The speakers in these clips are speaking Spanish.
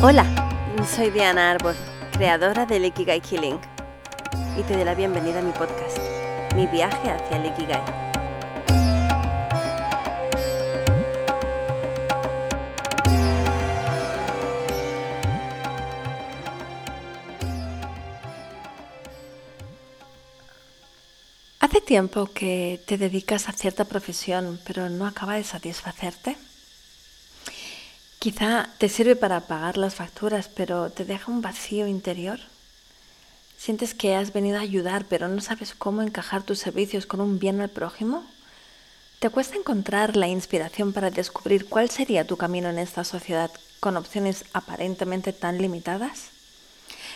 Hola, soy Diana Arbor, creadora del Ikigai Killing, y te doy la bienvenida a mi podcast, Mi viaje hacia el Ikigai. ¿Hace tiempo que te dedicas a cierta profesión pero no acaba de satisfacerte? Quizá te sirve para pagar las facturas pero te deja un vacío interior. ¿Sientes que has venido a ayudar pero no sabes cómo encajar tus servicios con un bien al prójimo? ¿Te cuesta encontrar la inspiración para descubrir cuál sería tu camino en esta sociedad con opciones aparentemente tan limitadas?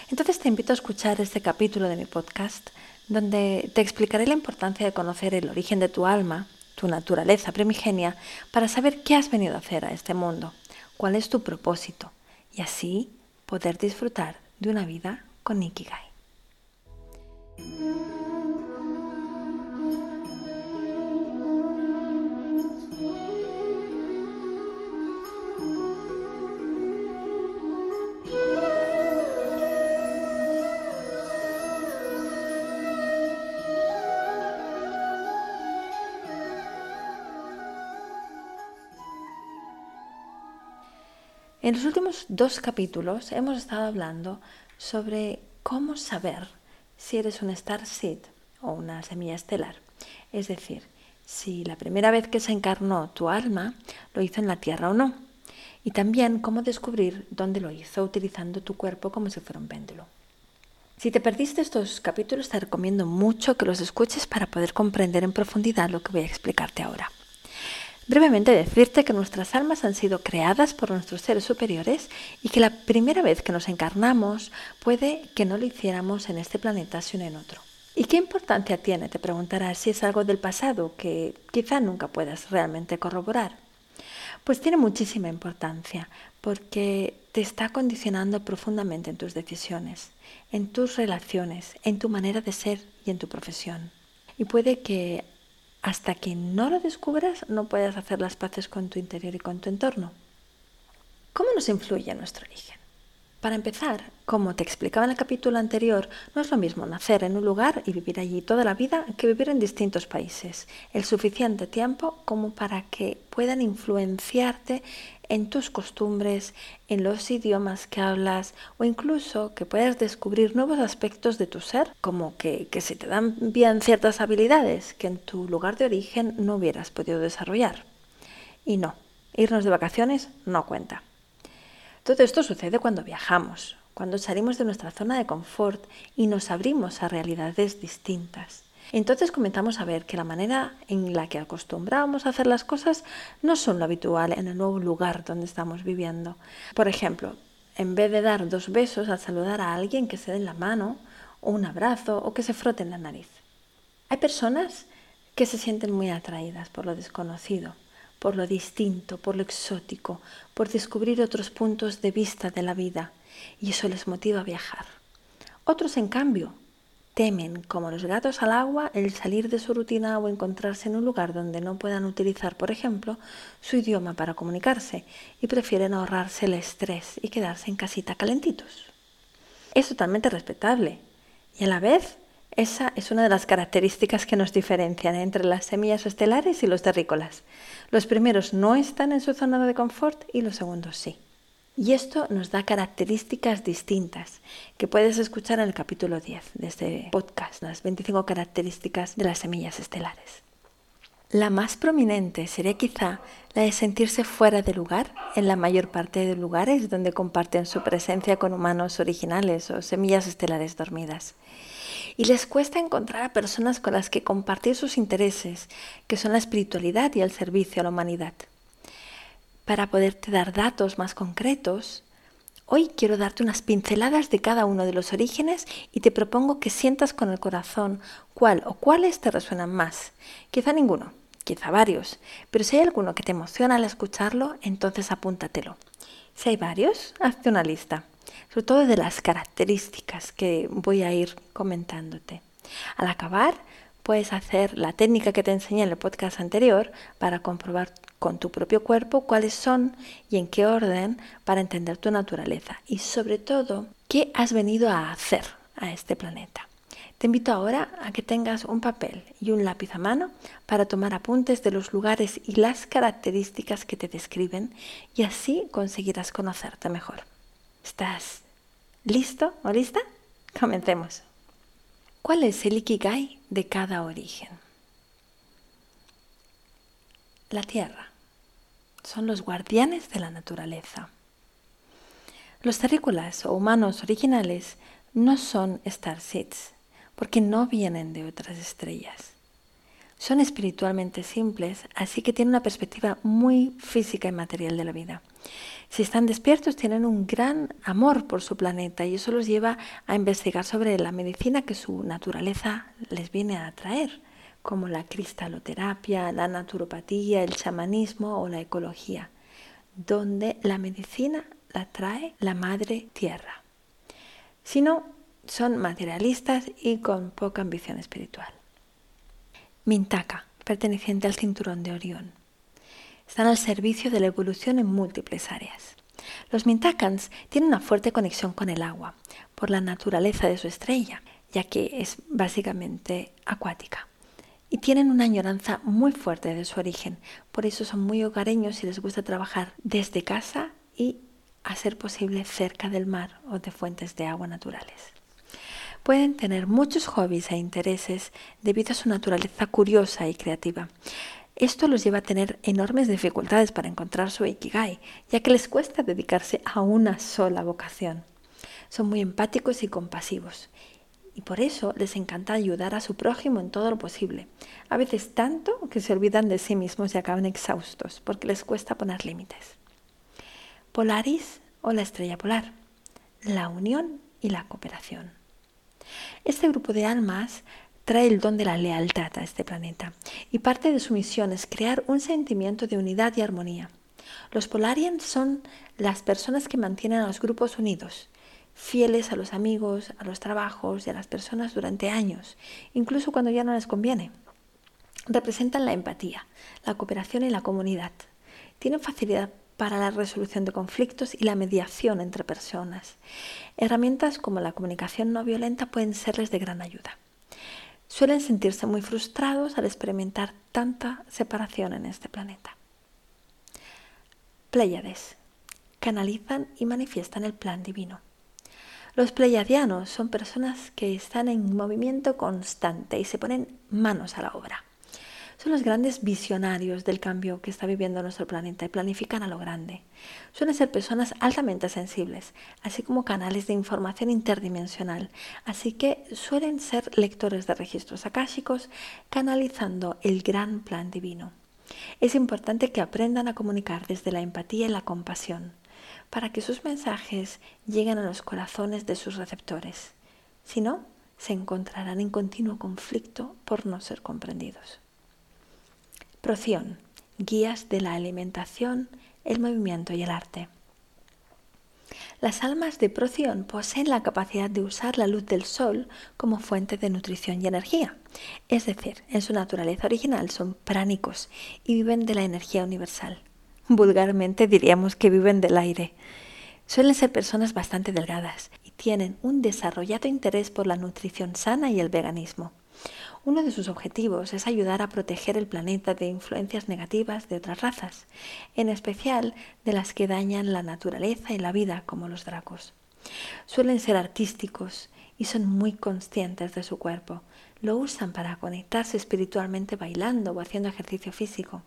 Entonces te invito a escuchar este capítulo de mi podcast donde te explicaré la importancia de conocer el origen de tu alma, tu naturaleza primigenia, para saber qué has venido a hacer a este mundo, cuál es tu propósito, y así poder disfrutar de una vida con Ikigai. En los últimos dos capítulos hemos estado hablando sobre cómo saber si eres un star seed o una semilla estelar. Es decir, si la primera vez que se encarnó tu alma lo hizo en la Tierra o no. Y también cómo descubrir dónde lo hizo utilizando tu cuerpo como si fuera un péndulo. Si te perdiste estos capítulos, te recomiendo mucho que los escuches para poder comprender en profundidad lo que voy a explicarte ahora. Brevemente decirte que nuestras almas han sido creadas por nuestros seres superiores y que la primera vez que nos encarnamos puede que no lo hiciéramos en este planeta sino en otro. ¿Y qué importancia tiene? Te preguntarás si es algo del pasado que quizá nunca puedas realmente corroborar. Pues tiene muchísima importancia porque te está condicionando profundamente en tus decisiones, en tus relaciones, en tu manera de ser y en tu profesión. Y puede que hasta que no lo descubras, no puedes hacer las paces con tu interior y con tu entorno. ¿Cómo nos influye nuestro origen? Para empezar, como te explicaba en el capítulo anterior, no es lo mismo nacer en un lugar y vivir allí toda la vida que vivir en distintos países, el suficiente tiempo como para que puedan influenciarte en tus costumbres, en los idiomas que hablas o incluso que puedas descubrir nuevos aspectos de tu ser, como que, que se te dan bien ciertas habilidades que en tu lugar de origen no hubieras podido desarrollar. Y no, irnos de vacaciones no cuenta. Todo esto sucede cuando viajamos, cuando salimos de nuestra zona de confort y nos abrimos a realidades distintas. Entonces comenzamos a ver que la manera en la que acostumbrábamos a hacer las cosas no son lo habitual en el nuevo lugar donde estamos viviendo. Por ejemplo, en vez de dar dos besos al saludar a alguien que se den la mano, o un abrazo, o que se froten la nariz. Hay personas que se sienten muy atraídas por lo desconocido, por lo distinto, por lo exótico, por descubrir otros puntos de vista de la vida, y eso les motiva a viajar. Otros, en cambio, temen, como los gatos al agua, el salir de su rutina o encontrarse en un lugar donde no puedan utilizar, por ejemplo, su idioma para comunicarse y prefieren ahorrarse el estrés y quedarse en casita calentitos. Es totalmente respetable y a la vez esa es una de las características que nos diferencian entre las semillas estelares y los terrícolas. Los primeros no están en su zona de confort y los segundos sí. Y esto nos da características distintas que puedes escuchar en el capítulo 10 de este podcast, las 25 características de las semillas estelares. La más prominente sería quizá la de sentirse fuera de lugar en la mayor parte de lugares donde comparten su presencia con humanos originales o semillas estelares dormidas y les cuesta encontrar a personas con las que compartir sus intereses, que son la espiritualidad y el servicio a la humanidad. Para poderte dar datos más concretos, hoy quiero darte unas pinceladas de cada uno de los orígenes y te propongo que sientas con el corazón cuál o cuáles te resuenan más. Quizá ninguno, quizá varios, pero si hay alguno que te emociona al escucharlo, entonces apúntatelo. Si hay varios, hazte una lista sobre todo de las características que voy a ir comentándote. Al acabar, puedes hacer la técnica que te enseñé en el podcast anterior para comprobar con tu propio cuerpo cuáles son y en qué orden para entender tu naturaleza y sobre todo qué has venido a hacer a este planeta. Te invito ahora a que tengas un papel y un lápiz a mano para tomar apuntes de los lugares y las características que te describen y así conseguirás conocerte mejor. ¿Estás listo o lista? Comencemos. ¿Cuál es el ikigai de cada origen? La tierra son los guardianes de la naturaleza. Los terrícolas o humanos originales no son starseeds porque no vienen de otras estrellas. Son espiritualmente simples, así que tienen una perspectiva muy física y material de la vida. Si están despiertos, tienen un gran amor por su planeta y eso los lleva a investigar sobre la medicina que su naturaleza les viene a traer como la cristaloterapia, la naturopatía, el chamanismo o la ecología, donde la medicina la trae la madre tierra. Si no, son materialistas y con poca ambición espiritual. Mintaka, perteneciente al cinturón de Orión. Están al servicio de la evolución en múltiples áreas. Los Mintakans tienen una fuerte conexión con el agua, por la naturaleza de su estrella, ya que es básicamente acuática y tienen una añoranza muy fuerte de su origen. Por eso son muy hogareños y les gusta trabajar desde casa y, a ser posible, cerca del mar o de fuentes de agua naturales. Pueden tener muchos hobbies e intereses debido a su naturaleza curiosa y creativa. Esto los lleva a tener enormes dificultades para encontrar su ikigai, ya que les cuesta dedicarse a una sola vocación. Son muy empáticos y compasivos y por eso les encanta ayudar a su prójimo en todo lo posible. A veces tanto que se olvidan de sí mismos y acaban exhaustos porque les cuesta poner límites. Polaris o la estrella polar, la unión y la cooperación. Este grupo de almas trae el don de la lealtad a este planeta y parte de su misión es crear un sentimiento de unidad y armonía. Los Polarians son las personas que mantienen a los grupos unidos fieles a los amigos, a los trabajos y a las personas durante años, incluso cuando ya no les conviene. Representan la empatía, la cooperación y la comunidad. Tienen facilidad para la resolución de conflictos y la mediación entre personas. Herramientas como la comunicación no violenta pueden serles de gran ayuda. Suelen sentirse muy frustrados al experimentar tanta separación en este planeta. Pléyades. Canalizan y manifiestan el plan divino. Los pleiadianos son personas que están en movimiento constante y se ponen manos a la obra. Son los grandes visionarios del cambio que está viviendo nuestro planeta y planifican a lo grande. Suelen ser personas altamente sensibles, así como canales de información interdimensional, así que suelen ser lectores de registros akáshicos canalizando el gran plan divino. Es importante que aprendan a comunicar desde la empatía y la compasión para que sus mensajes lleguen a los corazones de sus receptores. Si no, se encontrarán en continuo conflicto por no ser comprendidos. Proción, guías de la alimentación, el movimiento y el arte. Las almas de Proción poseen la capacidad de usar la luz del sol como fuente de nutrición y energía. Es decir, en su naturaleza original son pránicos y viven de la energía universal vulgarmente diríamos que viven del aire. Suelen ser personas bastante delgadas y tienen un desarrollado interés por la nutrición sana y el veganismo. Uno de sus objetivos es ayudar a proteger el planeta de influencias negativas de otras razas, en especial de las que dañan la naturaleza y la vida, como los dracos. Suelen ser artísticos y son muy conscientes de su cuerpo. Lo usan para conectarse espiritualmente bailando o haciendo ejercicio físico.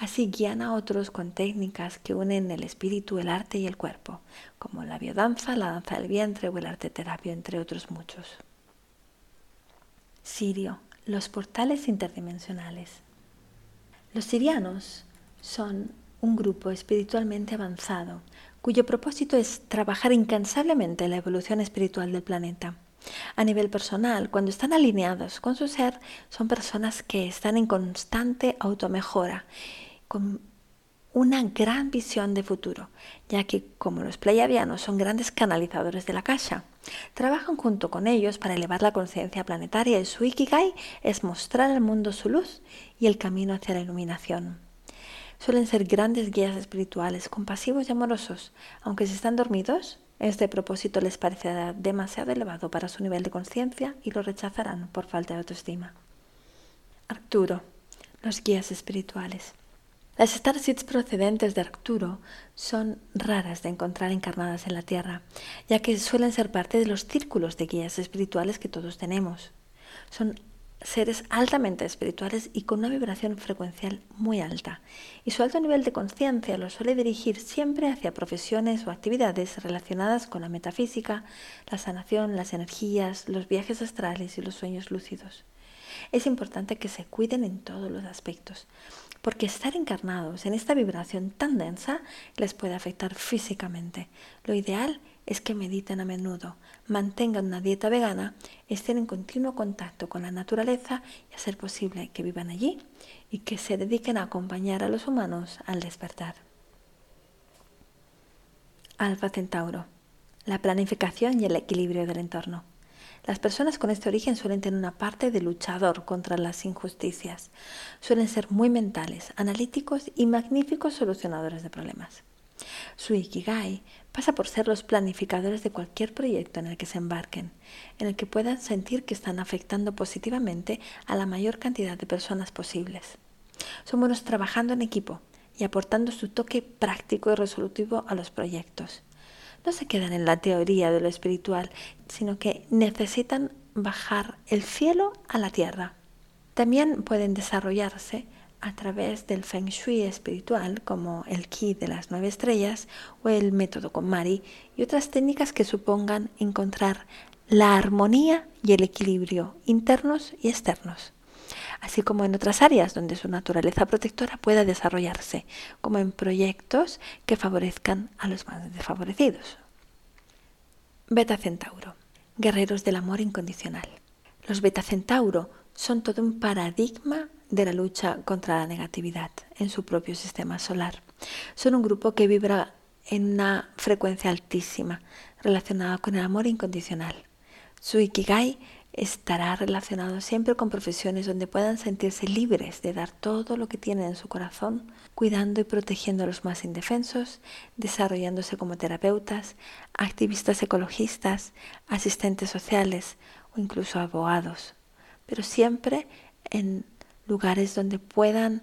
Así guían a otros con técnicas que unen el espíritu, el arte y el cuerpo, como la biodanza, la danza del vientre o el arte terapia, entre otros muchos. Sirio, los portales interdimensionales. Los sirianos son un grupo espiritualmente avanzado cuyo propósito es trabajar incansablemente en la evolución espiritual del planeta a nivel personal, cuando están alineados con su ser, son personas que están en constante automejora, con una gran visión de futuro, ya que como los pleiadianos son grandes canalizadores de la caja, trabajan junto con ellos para elevar la conciencia planetaria y su ikigai es mostrar al mundo su luz y el camino hacia la iluminación. Suelen ser grandes guías espirituales, compasivos y amorosos, aunque si están dormidos, este propósito les parecerá demasiado elevado para su nivel de conciencia y lo rechazarán por falta de autoestima. Arcturo, los guías espirituales. Las Starseeds procedentes de Arcturo son raras de encontrar encarnadas en la Tierra, ya que suelen ser parte de los círculos de guías espirituales que todos tenemos. Son seres altamente espirituales y con una vibración frecuencial muy alta, y su alto nivel de conciencia los suele dirigir siempre hacia profesiones o actividades relacionadas con la metafísica, la sanación, las energías, los viajes astrales y los sueños lúcidos. Es importante que se cuiden en todos los aspectos, porque estar encarnados en esta vibración tan densa les puede afectar físicamente. Lo ideal es que mediten a menudo, mantengan una dieta vegana, estén en continuo contacto con la naturaleza y a ser posible que vivan allí y que se dediquen a acompañar a los humanos al despertar. Alfa Centauro. La planificación y el equilibrio del entorno. Las personas con este origen suelen tener una parte de luchador contra las injusticias. Suelen ser muy mentales, analíticos y magníficos solucionadores de problemas. Su Ikigai pasa por ser los planificadores de cualquier proyecto en el que se embarquen, en el que puedan sentir que están afectando positivamente a la mayor cantidad de personas posibles. Son buenos trabajando en equipo y aportando su toque práctico y resolutivo a los proyectos. No se quedan en la teoría de lo espiritual, sino que necesitan bajar el cielo a la tierra. También pueden desarrollarse a través del feng shui espiritual como el ki de las nueve estrellas o el método con Mari y otras técnicas que supongan encontrar la armonía y el equilibrio internos y externos, así como en otras áreas donde su naturaleza protectora pueda desarrollarse, como en proyectos que favorezcan a los más desfavorecidos. Beta Centauro, guerreros del amor incondicional. Los Beta Centauro son todo un paradigma de la lucha contra la negatividad en su propio sistema solar. Son un grupo que vibra en una frecuencia altísima relacionada con el amor incondicional. Su Ikigai estará relacionado siempre con profesiones donde puedan sentirse libres de dar todo lo que tienen en su corazón, cuidando y protegiendo a los más indefensos, desarrollándose como terapeutas, activistas ecologistas, asistentes sociales o incluso abogados, pero siempre en lugares donde puedan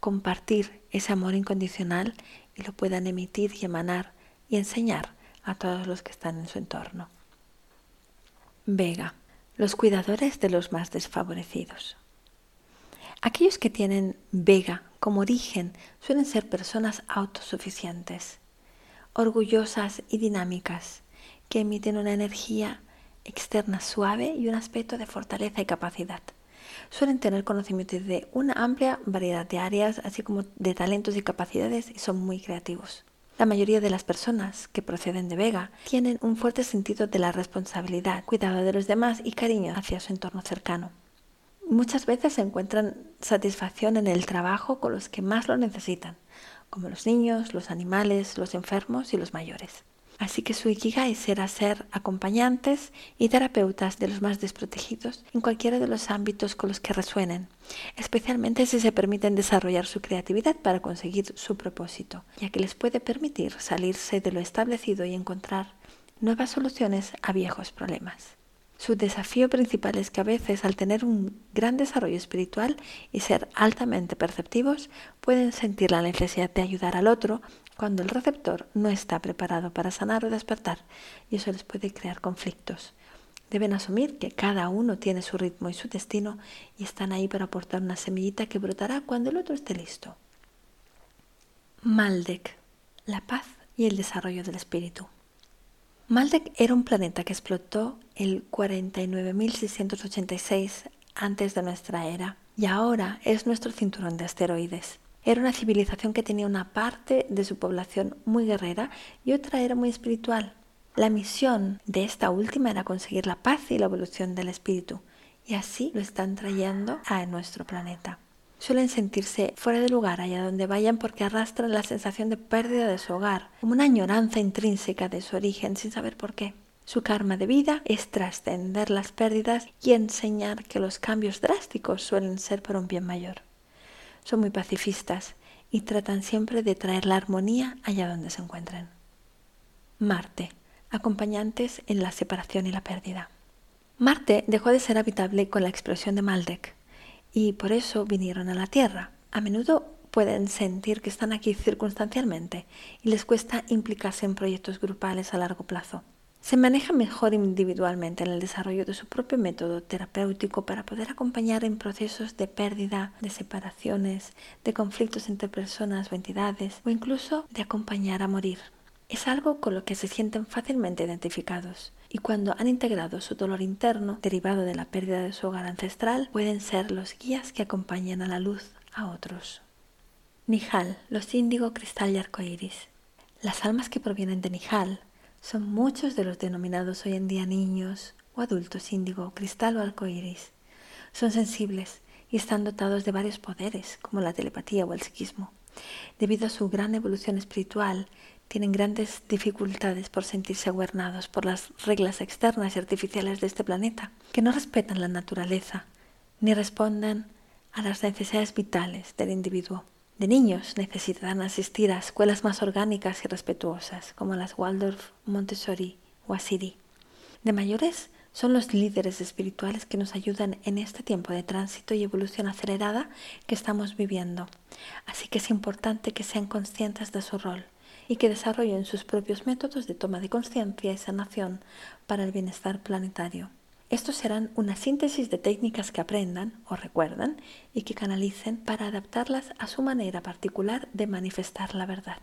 compartir ese amor incondicional y lo puedan emitir y emanar y enseñar a todos los que están en su entorno. Vega, los cuidadores de los más desfavorecidos. Aquellos que tienen Vega como origen suelen ser personas autosuficientes, orgullosas y dinámicas, que emiten una energía externa suave y un aspecto de fortaleza y capacidad suelen tener conocimiento de una amplia variedad de áreas, así como de talentos y capacidades, y son muy creativos. La mayoría de las personas que proceden de Vega tienen un fuerte sentido de la responsabilidad, cuidado de los demás y cariño hacia su entorno cercano. Muchas veces encuentran satisfacción en el trabajo con los que más lo necesitan, como los niños, los animales, los enfermos y los mayores. Así que su Ikigai será ser acompañantes y terapeutas de los más desprotegidos en cualquiera de los ámbitos con los que resuenen, especialmente si se permiten desarrollar su creatividad para conseguir su propósito, ya que les puede permitir salirse de lo establecido y encontrar nuevas soluciones a viejos problemas. Su desafío principal es que a veces al tener un gran desarrollo espiritual y ser altamente perceptivos, pueden sentir la necesidad de ayudar al otro cuando el receptor no está preparado para sanar o despertar y eso les puede crear conflictos. Deben asumir que cada uno tiene su ritmo y su destino y están ahí para aportar una semillita que brotará cuando el otro esté listo. Maldek, la paz y el desarrollo del espíritu. Maldek era un planeta que explotó el 49.686 antes de nuestra era y ahora es nuestro cinturón de asteroides. Era una civilización que tenía una parte de su población muy guerrera y otra era muy espiritual. La misión de esta última era conseguir la paz y la evolución del espíritu, y así lo están trayendo a nuestro planeta. suelen sentirse fuera de lugar allá donde vayan porque arrastran la sensación de pérdida de su hogar, como una añoranza intrínseca de su origen sin saber por qué. Su karma de vida es trascender las pérdidas y enseñar que los cambios drásticos suelen ser por un bien mayor. Son muy pacifistas y tratan siempre de traer la armonía allá donde se encuentren. Marte, acompañantes en la separación y la pérdida. Marte dejó de ser habitable con la explosión de Maldek y por eso vinieron a la Tierra. A menudo pueden sentir que están aquí circunstancialmente y les cuesta implicarse en proyectos grupales a largo plazo. Se maneja mejor individualmente en el desarrollo de su propio método terapéutico para poder acompañar en procesos de pérdida, de separaciones, de conflictos entre personas o entidades o incluso de acompañar a morir. Es algo con lo que se sienten fácilmente identificados y cuando han integrado su dolor interno derivado de la pérdida de su hogar ancestral pueden ser los guías que acompañan a la luz a otros. Nihal, los índigo, cristal y arcoíris. Las almas que provienen de Nihal son muchos de los denominados hoy en día niños o adultos índigo, cristal o arcoíris. Son sensibles y están dotados de varios poderes, como la telepatía o el psiquismo. Debido a su gran evolución espiritual, tienen grandes dificultades por sentirse gobernados por las reglas externas y artificiales de este planeta, que no respetan la naturaleza ni responden a las necesidades vitales del individuo. De niños necesitan asistir a escuelas más orgánicas y respetuosas, como las Waldorf, Montessori o Asiri. De mayores son los líderes espirituales que nos ayudan en este tiempo de tránsito y evolución acelerada que estamos viviendo. Así que es importante que sean conscientes de su rol y que desarrollen sus propios métodos de toma de conciencia y sanación para el bienestar planetario. Estos serán una síntesis de técnicas que aprendan o recuerdan y que canalicen para adaptarlas a su manera particular de manifestar la verdad.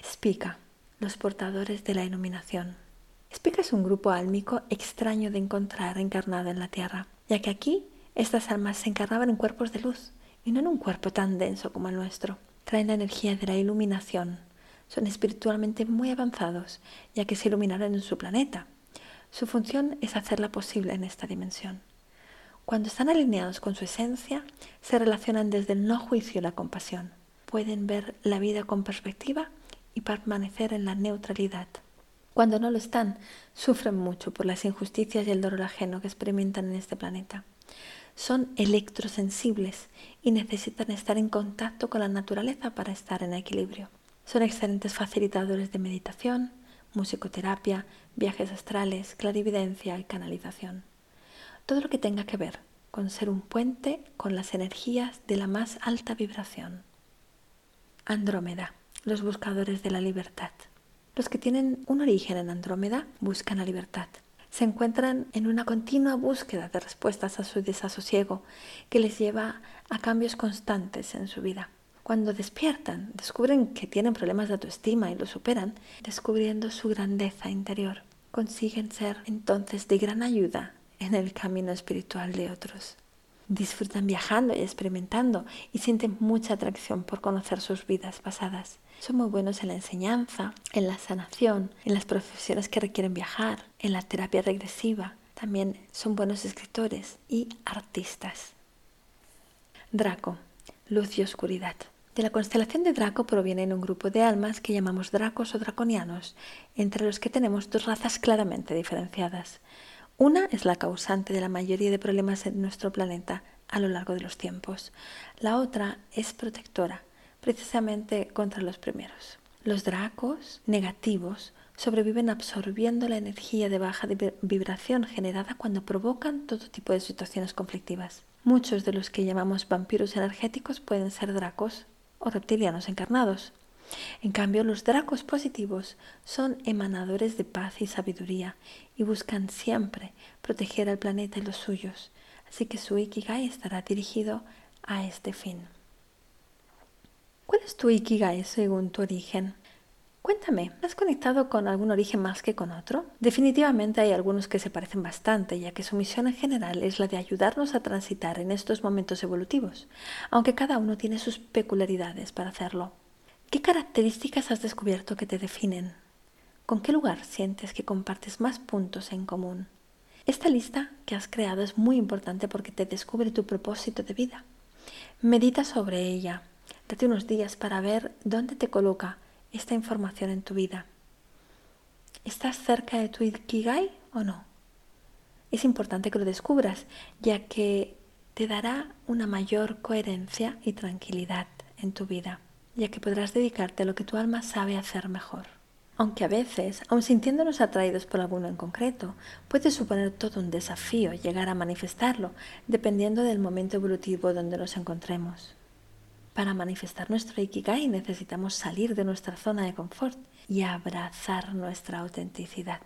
Spica, los portadores de la iluminación. Spica es un grupo álmico extraño de encontrar encarnado en la Tierra, ya que aquí estas almas se encarnaban en cuerpos de luz y no en un cuerpo tan denso como el nuestro. Traen la energía de la iluminación, son espiritualmente muy avanzados, ya que se iluminaron en su planeta. Su función es hacerla posible en esta dimensión. Cuando están alineados con su esencia, se relacionan desde el no juicio y la compasión. Pueden ver la vida con perspectiva y permanecer en la neutralidad. Cuando no lo están, sufren mucho por las injusticias y el dolor ajeno que experimentan en este planeta. Son electrosensibles y necesitan estar en contacto con la naturaleza para estar en equilibrio. Son excelentes facilitadores de meditación, musicoterapia, viajes astrales, clarividencia y canalización. Todo lo que tenga que ver con ser un puente con las energías de la más alta vibración. Andrómeda, los buscadores de la libertad. Los que tienen un origen en Andrómeda buscan la libertad. Se encuentran en una continua búsqueda de respuestas a su desasosiego que les lleva a cambios constantes en su vida. Cuando despiertan, descubren que tienen problemas de autoestima y lo superan, descubriendo su grandeza interior. Consiguen ser entonces de gran ayuda en el camino espiritual de otros. Disfrutan viajando y experimentando y sienten mucha atracción por conocer sus vidas pasadas. Son muy buenos en la enseñanza, en la sanación, en las profesiones que requieren viajar, en la terapia regresiva. También son buenos escritores y artistas. Draco, luz y oscuridad. De la constelación de Draco provienen un grupo de almas que llamamos dracos o draconianos, entre los que tenemos dos razas claramente diferenciadas. Una es la causante de la mayoría de problemas en nuestro planeta a lo largo de los tiempos. La otra es protectora, precisamente contra los primeros. Los dracos negativos sobreviven absorbiendo la energía de baja vibración generada cuando provocan todo tipo de situaciones conflictivas. Muchos de los que llamamos vampiros energéticos pueden ser dracos o reptilianos encarnados. En cambio, los dracos positivos son emanadores de paz y sabiduría y buscan siempre proteger al planeta y los suyos, así que su Ikigai estará dirigido a este fin. ¿Cuál es tu Ikigai según tu origen? Cuéntame, ¿has conectado con algún origen más que con otro? Definitivamente hay algunos que se parecen bastante, ya que su misión en general es la de ayudarnos a transitar en estos momentos evolutivos, aunque cada uno tiene sus peculiaridades para hacerlo. ¿Qué características has descubierto que te definen? ¿Con qué lugar sientes que compartes más puntos en común? Esta lista que has creado es muy importante porque te descubre tu propósito de vida. Medita sobre ella. Date unos días para ver dónde te coloca esta información en tu vida. ¿Estás cerca de tu Ikigai o no? Es importante que lo descubras, ya que te dará una mayor coherencia y tranquilidad en tu vida, ya que podrás dedicarte a lo que tu alma sabe hacer mejor. Aunque a veces, aun sintiéndonos atraídos por alguno en concreto, puede suponer todo un desafío llegar a manifestarlo, dependiendo del momento evolutivo donde nos encontremos. Para manifestar nuestro Ikigai necesitamos salir de nuestra zona de confort y abrazar nuestra autenticidad.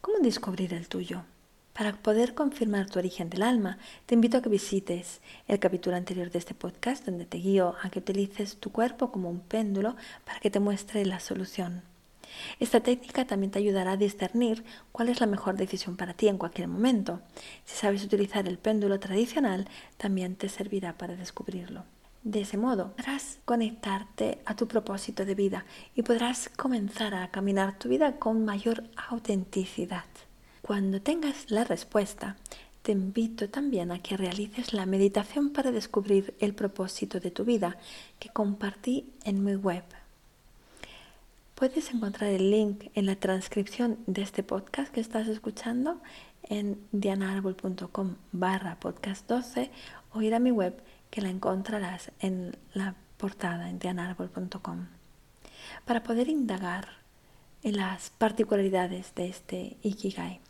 ¿Cómo descubrir el tuyo? Para poder confirmar tu origen del alma, te invito a que visites el capítulo anterior de este podcast donde te guío a que utilices tu cuerpo como un péndulo para que te muestre la solución. Esta técnica también te ayudará a discernir cuál es la mejor decisión para ti en cualquier momento. Si sabes utilizar el péndulo tradicional, también te servirá para descubrirlo. De ese modo podrás conectarte a tu propósito de vida y podrás comenzar a caminar tu vida con mayor autenticidad. Cuando tengas la respuesta, te invito también a que realices la meditación para descubrir el propósito de tu vida que compartí en mi web. Puedes encontrar el link en la transcripción de este podcast que estás escuchando en dianaarbol.com barra podcast 12 o ir a mi web que la encontrarás en la portada en dianaarbol.com para poder indagar en las particularidades de este Ikigai.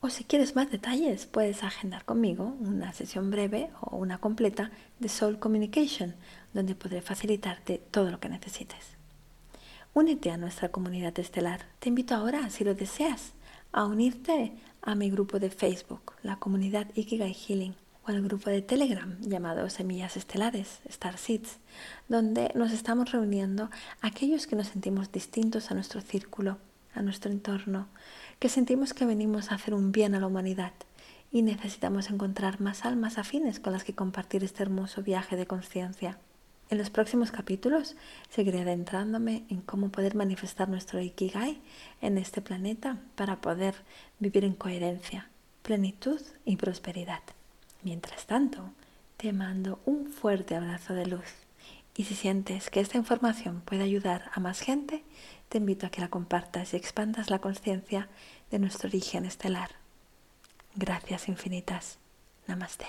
O si quieres más detalles, puedes agendar conmigo una sesión breve o una completa de Soul Communication, donde podré facilitarte todo lo que necesites. Únete a nuestra comunidad estelar. Te invito ahora, si lo deseas, a unirte a mi grupo de Facebook, la comunidad Ikigai Healing, o al grupo de Telegram llamado Semillas Estelares, Star Seeds, donde nos estamos reuniendo aquellos que nos sentimos distintos a nuestro círculo, a nuestro entorno, que sentimos que venimos a hacer un bien a la humanidad y necesitamos encontrar más almas afines con las que compartir este hermoso viaje de conciencia. En los próximos capítulos seguiré adentrándome en cómo poder manifestar nuestro Ikigai en este planeta para poder vivir en coherencia, plenitud y prosperidad. Mientras tanto, te mando un fuerte abrazo de luz y si sientes que esta información puede ayudar a más gente, te invito a que la compartas y expandas la conciencia de nuestro origen estelar. Gracias infinitas. Namaste.